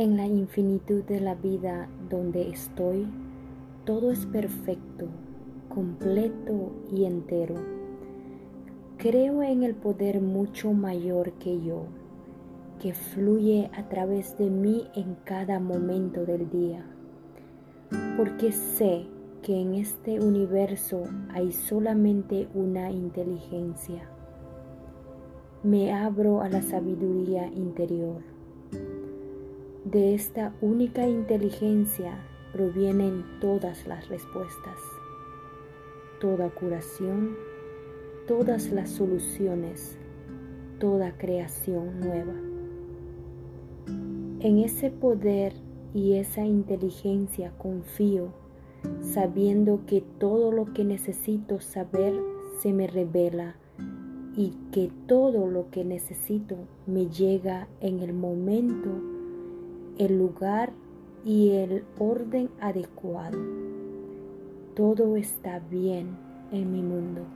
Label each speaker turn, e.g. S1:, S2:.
S1: En la infinitud de la vida donde estoy, todo es perfecto, completo y entero. Creo en el poder mucho mayor que yo, que fluye a través de mí en cada momento del día, porque sé que en este universo hay solamente una inteligencia. Me abro a la sabiduría interior. De esta única inteligencia provienen todas las respuestas, toda curación, todas las soluciones, toda creación nueva. En ese poder y esa inteligencia confío sabiendo que todo lo que necesito saber se me revela y que todo lo que necesito me llega en el momento, el lugar y el orden adecuado. Todo está bien en mi mundo.